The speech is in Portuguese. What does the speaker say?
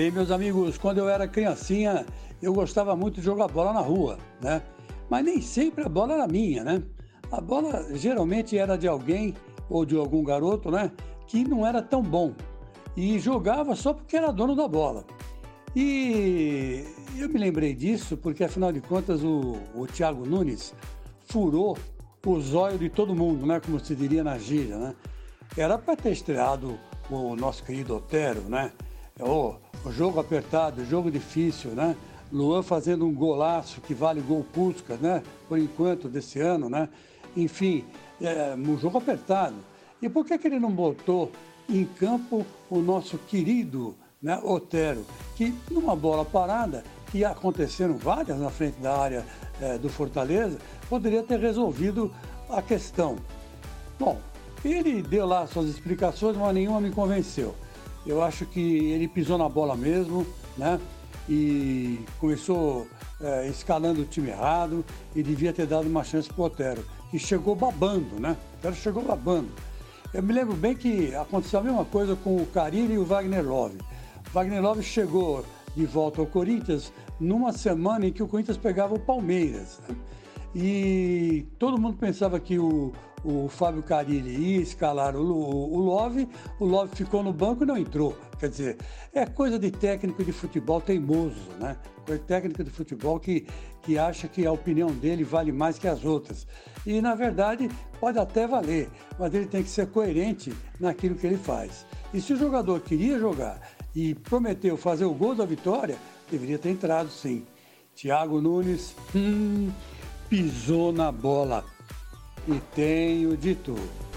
Bem, meus amigos, quando eu era criancinha, eu gostava muito de jogar bola na rua, né? Mas nem sempre a bola era minha, né? A bola geralmente era de alguém ou de algum garoto, né? Que não era tão bom e jogava só porque era dono da bola. E eu me lembrei disso porque, afinal de contas, o, o Thiago Nunes furou o zóio de todo mundo, né? Como se diria na gíria, né? Era para ter estreado o nosso querido Otero, né? O, o jogo apertado, jogo difícil, né? Luan fazendo um golaço que vale gol Puskas, né? Por enquanto, desse ano, né? Enfim, é, um jogo apertado. E por que, que ele não botou em campo o nosso querido né, Otero, que numa bola parada, que aconteceram várias na frente da área é, do Fortaleza, poderia ter resolvido a questão. Bom, ele deu lá suas explicações, mas nenhuma me convenceu. Eu acho que ele pisou na bola mesmo, né? E começou é, escalando o time errado e devia ter dado uma chance para o Otero, que chegou babando, né? O Otero chegou babando. Eu me lembro bem que aconteceu a mesma coisa com o Carilli e o Wagner Love. Wagner Love chegou de volta ao Corinthians numa semana em que o Corinthians pegava o Palmeiras. Né? E todo mundo pensava que o, o Fábio Carilli ia escalar o, o, o Love, o Love ficou no banco e não entrou. Quer dizer, é coisa de técnico de futebol teimoso, né? Coisa técnico de futebol que, que acha que a opinião dele vale mais que as outras. E, na verdade, pode até valer, mas ele tem que ser coerente naquilo que ele faz. E se o jogador queria jogar e prometeu fazer o gol da vitória, deveria ter entrado sim. Thiago Nunes hum, pisou na bola. E tenho de tudo.